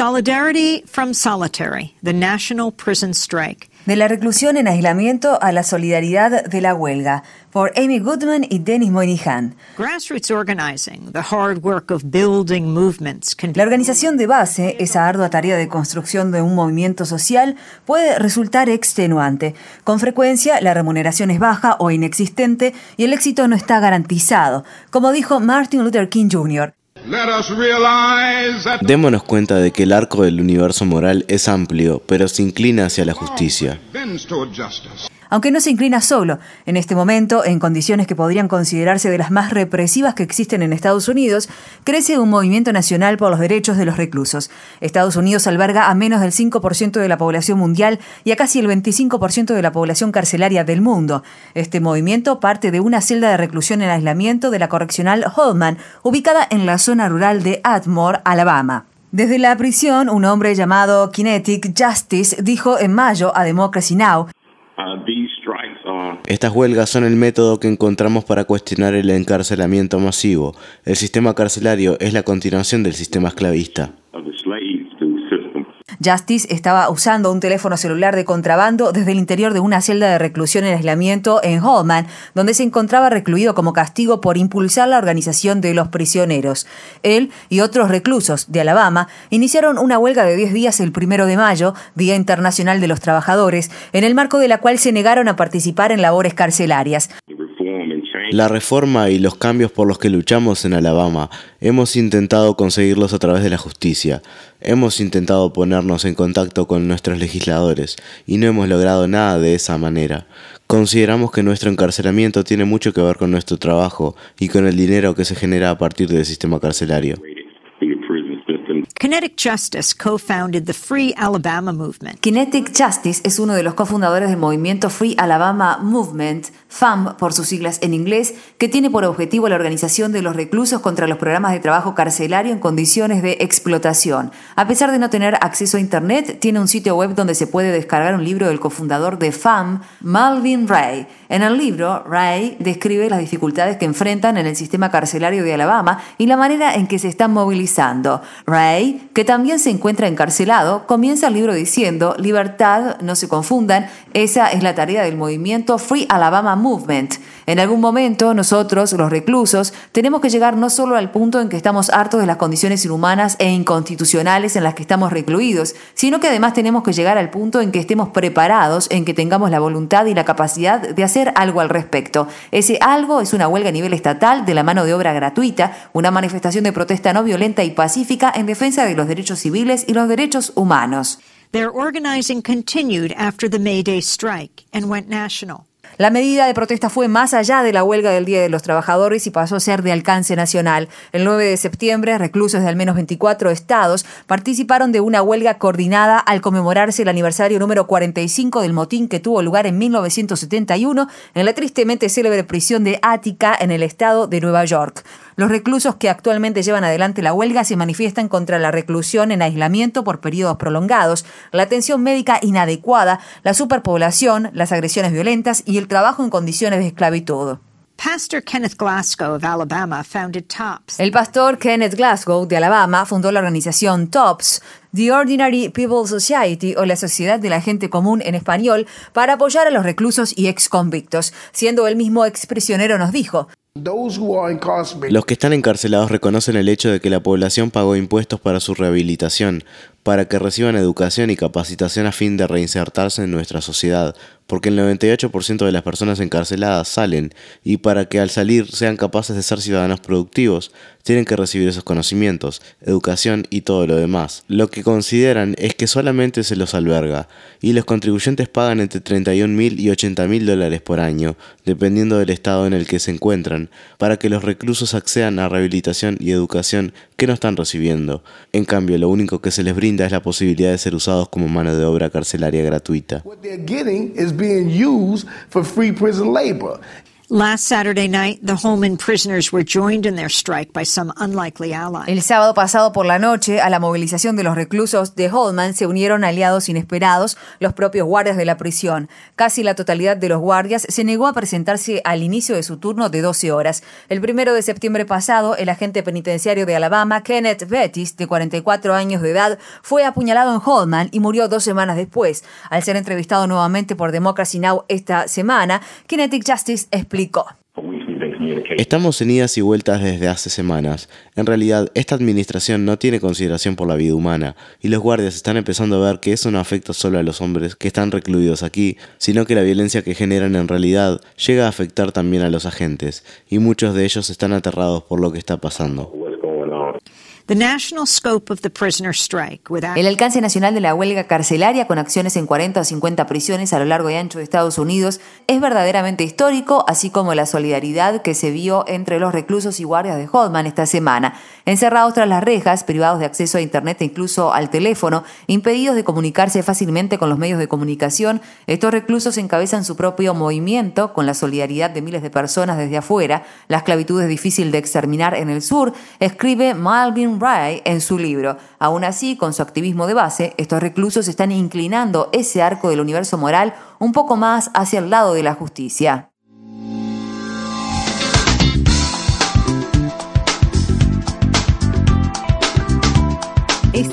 Solidarity from Solitary, the National Prison Strike. De la reclusión en aislamiento a la solidaridad de la huelga, por Amy Goodman y Dennis Moynihan. Grassroots organizing, the hard work of building movements can La organización de base, esa ardua tarea de construcción de un movimiento social, puede resultar extenuante. Con frecuencia, la remuneración es baja o inexistente y el éxito no está garantizado, como dijo Martin Luther King Jr. Démonos cuenta de que el arco del universo moral es amplio, pero se inclina hacia la justicia. Aunque no se inclina solo, en este momento, en condiciones que podrían considerarse de las más represivas que existen en Estados Unidos, crece un movimiento nacional por los derechos de los reclusos. Estados Unidos alberga a menos del 5% de la población mundial y a casi el 25% de la población carcelaria del mundo. Este movimiento parte de una celda de reclusión en aislamiento de la correccional Holman, ubicada en la zona rural de Atmore, Alabama. Desde la prisión, un hombre llamado Kinetic Justice dijo en mayo a Democracy Now! Estas huelgas son el método que encontramos para cuestionar el encarcelamiento masivo. El sistema carcelario es la continuación del sistema esclavista. Justice estaba usando un teléfono celular de contrabando desde el interior de una celda de reclusión en aislamiento en Holman, donde se encontraba recluido como castigo por impulsar la organización de los prisioneros. Él y otros reclusos de Alabama iniciaron una huelga de 10 días el primero de mayo, Día Internacional de los Trabajadores, en el marco de la cual se negaron a participar en labores carcelarias. La reforma y los cambios por los que luchamos en Alabama hemos intentado conseguirlos a través de la justicia. Hemos intentado ponernos en contacto con nuestros legisladores y no hemos logrado nada de esa manera. Consideramos que nuestro encarcelamiento tiene mucho que ver con nuestro trabajo y con el dinero que se genera a partir del sistema carcelario. Kinetic Justice co-founded the Free Alabama Movement. Kinetic Justice es uno de los cofundadores del movimiento Free Alabama Movement, FAM por sus siglas en inglés, que tiene por objetivo la organización de los reclusos contra los programas de trabajo carcelario en condiciones de explotación. A pesar de no tener acceso a Internet, tiene un sitio web donde se puede descargar un libro del cofundador de FAM, Malvin Ray. En el libro, Ray describe las dificultades que enfrentan en el sistema carcelario de Alabama y la manera en que se están movilizando. Ray, que también se encuentra encarcelado, comienza el libro diciendo, libertad, no se confundan, esa es la tarea del movimiento Free Alabama Movement. En algún momento, nosotros, los reclusos, tenemos que llegar no solo al punto en que estamos hartos de las condiciones inhumanas e inconstitucionales en las que estamos recluidos, sino que además tenemos que llegar al punto en que estemos preparados, en que tengamos la voluntad y la capacidad de hacer algo al respecto. Ese algo es una huelga a nivel estatal de la mano de obra gratuita, una manifestación de protesta no violenta y pacífica en defensa de los derechos civiles y los derechos humanos. Their organizing continued after the May Day strike and went national. La medida de protesta fue más allá de la huelga del Día de los Trabajadores y pasó a ser de alcance nacional. El 9 de septiembre, reclusos de al menos 24 estados participaron de una huelga coordinada al conmemorarse el aniversario número 45 del motín que tuvo lugar en 1971 en la tristemente célebre prisión de Ática en el estado de Nueva York. Los reclusos que actualmente llevan adelante la huelga se manifiestan contra la reclusión en aislamiento por periodos prolongados, la atención médica inadecuada, la superpoblación, las agresiones violentas y el trabajo en condiciones de esclavitud. Pastor Kenneth Glasgow of Alabama founded TOPS. El pastor Kenneth Glasgow de Alabama fundó la organización TOPS, The Ordinary People Society o la Sociedad de la Gente Común en español, para apoyar a los reclusos y exconvictos. Siendo él mismo exprisionero nos dijo, los que están encarcelados reconocen el hecho de que la población pagó impuestos para su rehabilitación, para que reciban educación y capacitación a fin de reinsertarse en nuestra sociedad, porque el 98% de las personas encarceladas salen y para que al salir sean capaces de ser ciudadanos productivos, tienen que recibir esos conocimientos, educación y todo lo demás. Lo que consideran es que solamente se los alberga y los contribuyentes pagan entre 31 mil y 80 mil dólares por año, dependiendo del estado en el que se encuentran, para que los reclusos accedan a rehabilitación y educación que no están recibiendo. En cambio, lo único que se les brinda es la posibilidad de ser usados como mano de obra carcelaria gratuita. Last Saturday night, the Holman prisoners were joined in their strike by some unlikely allies. El sábado pasado por la noche, a la movilización de los reclusos de Holman se unieron aliados inesperados, los propios guardias de la prisión. Casi la totalidad de los guardias se negó a presentarse al inicio de su turno de 12 horas. El primero de septiembre pasado, el agente penitenciario de Alabama, Kenneth Bettis, de 44 años de edad, fue apuñalado en Holman y murió dos semanas después. Al ser entrevistado nuevamente por Democracy Now! esta semana, Kinetic Justice explicó Estamos en idas y vueltas desde hace semanas. En realidad, esta administración no tiene consideración por la vida humana, y los guardias están empezando a ver que eso no afecta solo a los hombres que están recluidos aquí, sino que la violencia que generan en realidad llega a afectar también a los agentes, y muchos de ellos están aterrados por lo que está pasando. El alcance nacional de la huelga carcelaria con acciones en 40 o 50 prisiones a lo largo y ancho de Estados Unidos es verdaderamente histórico, así como la solidaridad que se vio entre los reclusos y guardias de Hodman esta semana. Encerrados tras las rejas, privados de acceso a Internet e incluso al teléfono, impedidos de comunicarse fácilmente con los medios de comunicación, estos reclusos encabezan su propio movimiento con la solidaridad de miles de personas desde afuera. La esclavitud es difícil de exterminar en el sur, escribe Malvin en su libro. Aún así, con su activismo de base, estos reclusos están inclinando ese arco del universo moral un poco más hacia el lado de la justicia.